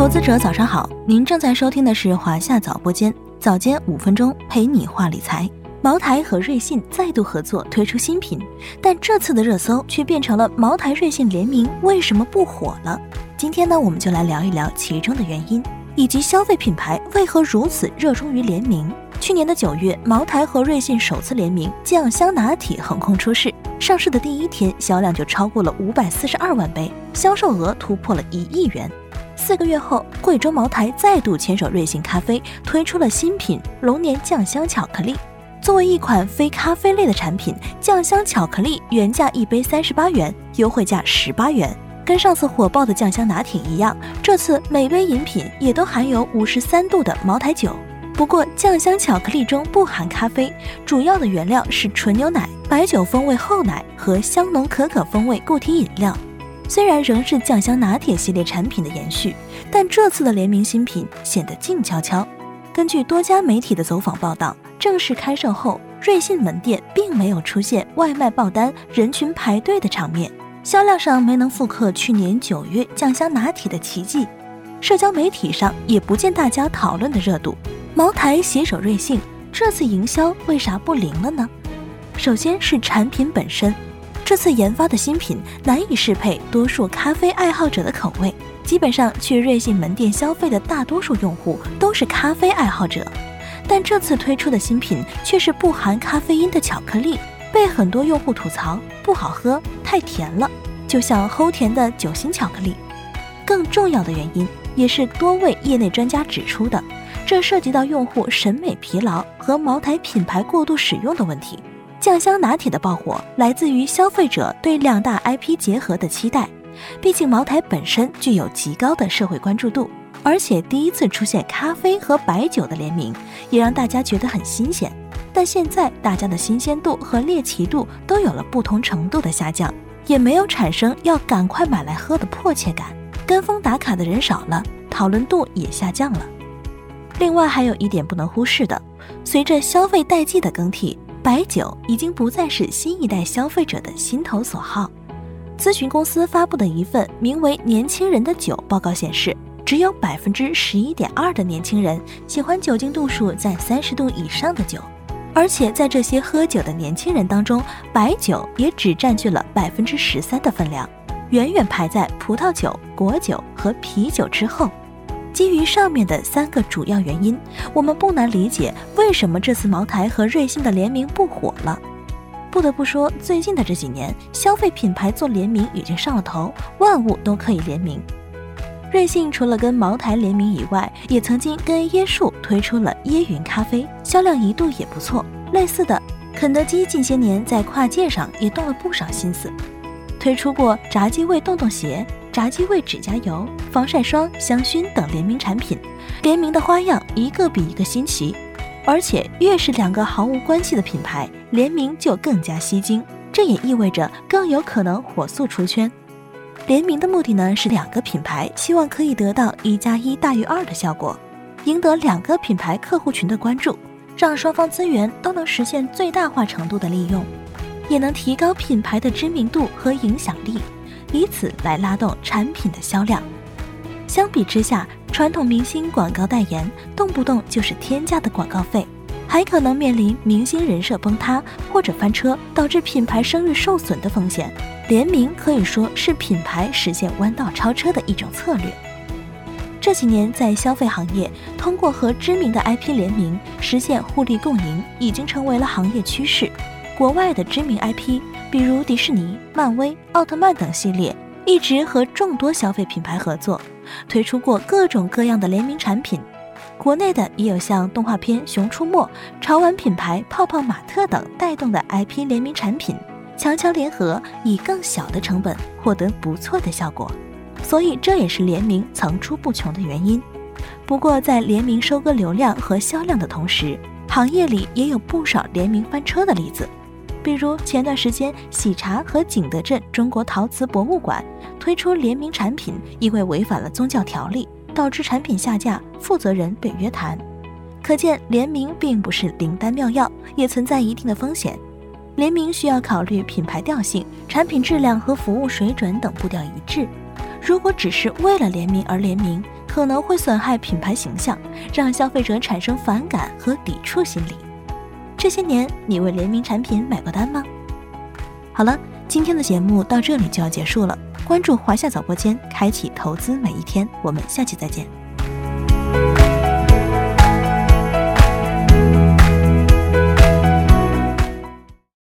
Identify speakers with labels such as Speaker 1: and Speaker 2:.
Speaker 1: 投资者早上好，您正在收听的是华夏早播间，早间五分钟陪你话理财。茅台和瑞幸再度合作推出新品，但这次的热搜却变成了茅台瑞幸联名为什么不火了？今天呢，我们就来聊一聊其中的原因，以及消费品牌为何如此热衷于联名。去年的九月，茅台和瑞幸首次联名酱香拿铁横空出世，上市的第一天销量就超过了五百四十二万杯，销售额突破了一亿元。四个月后，贵州茅台再度牵手瑞幸咖啡推出了新品龙年酱香巧克力。作为一款非咖啡类的产品，酱香巧克力原价一杯三十八元，优惠价十八元。跟上次火爆的酱香拿铁一样，这次每杯饮品也都含有五十三度的茅台酒。不过，酱香巧克力中不含咖啡，主要的原料是纯牛奶、白酒风味厚奶和香浓可可风味固体饮料。虽然仍是酱香拿铁系列产品的延续，但这次的联名新品显得静悄悄。根据多家媒体的走访报道。正式开售后，瑞幸门店并没有出现外卖爆单、人群排队的场面，销量上没能复刻去年九月酱香拿铁的奇迹，社交媒体上也不见大家讨论的热度。茅台携手瑞幸，这次营销为啥不灵了呢？首先是产品本身，这次研发的新品难以适配多数咖啡爱好者的口味，基本上去瑞幸门店消费的大多数用户都是咖啡爱好者。但这次推出的新品却是不含咖啡因的巧克力，被很多用户吐槽不好喝、太甜了，就像齁甜的酒心巧克力。更重要的原因，也是多位业内专家指出的，这涉及到用户审美疲劳和茅台品牌过度使用的问题。酱香拿铁的爆火来自于消费者对两大 IP 结合的期待，毕竟茅台本身具有极高的社会关注度。而且第一次出现咖啡和白酒的联名，也让大家觉得很新鲜。但现在大家的新鲜度和猎奇度都有了不同程度的下降，也没有产生要赶快买来喝的迫切感。跟风打卡的人少了，讨论度也下降了。另外还有一点不能忽视的，随着消费代际的更替，白酒已经不再是新一代消费者的心头所好。咨询公司发布的一份名为《年轻人的酒》报告显示。只有百分之十一点二的年轻人喜欢酒精度数在三十度以上的酒，而且在这些喝酒的年轻人当中，白酒也只占据了百分之十三的分量，远远排在葡萄酒、果酒和啤酒之后。基于上面的三个主要原因，我们不难理解为什么这次茅台和瑞幸的联名不火了。不得不说，最近的这几年，消费品牌做联名已经上了头，万物都可以联名。瑞幸除了跟茅台联名以外，也曾经跟椰树推出了椰云咖啡，销量一度也不错。类似的，肯德基近些年在跨界上也动了不少心思，推出过炸鸡味洞洞鞋、炸鸡味指甲油、防晒霜、香薰等联名产品，联名的花样一个比一个新奇。而且越是两个毫无关系的品牌联名，就更加吸睛，这也意味着更有可能火速出圈。联名的目的呢，是两个品牌希望可以得到一加一大于二的效果，赢得两个品牌客户群的关注，让双方资源都能实现最大化程度的利用，也能提高品牌的知名度和影响力，以此来拉动产品的销量。相比之下，传统明星广告代言动不动就是天价的广告费，还可能面临明星人设崩塌或者翻车，导致品牌声誉受损的风险。联名可以说是品牌实现弯道超车的一种策略。这几年，在消费行业，通过和知名的 IP 联名实现互利共赢，已经成为了行业趋势。国外的知名 IP，比如迪士尼、漫威、奥特曼等系列，一直和众多消费品牌合作，推出过各种各样的联名产品。国内的也有像动画片《熊出没》、潮玩品牌泡泡玛特等带动的 IP 联名产品。强强联合，以更小的成本获得不错的效果，所以这也是联名层出不穷的原因。不过，在联名收割流量和销量的同时，行业里也有不少联名翻车的例子。比如前段时间，喜茶和景德镇中国陶瓷博物馆推出联名产品，因为违反了宗教条例，导致产品下架，负责人被约谈。可见，联名并不是灵丹妙药，也存在一定的风险。联名需要考虑品牌调性、产品质量和服务水准等步调一致。如果只是为了联名而联名，可能会损害品牌形象，让消费者产生反感和抵触心理。这些年，你为联名产品买过单吗？好了，今天的节目到这里就要结束了。关注华夏早播间，开启投资每一天。我们下期再见。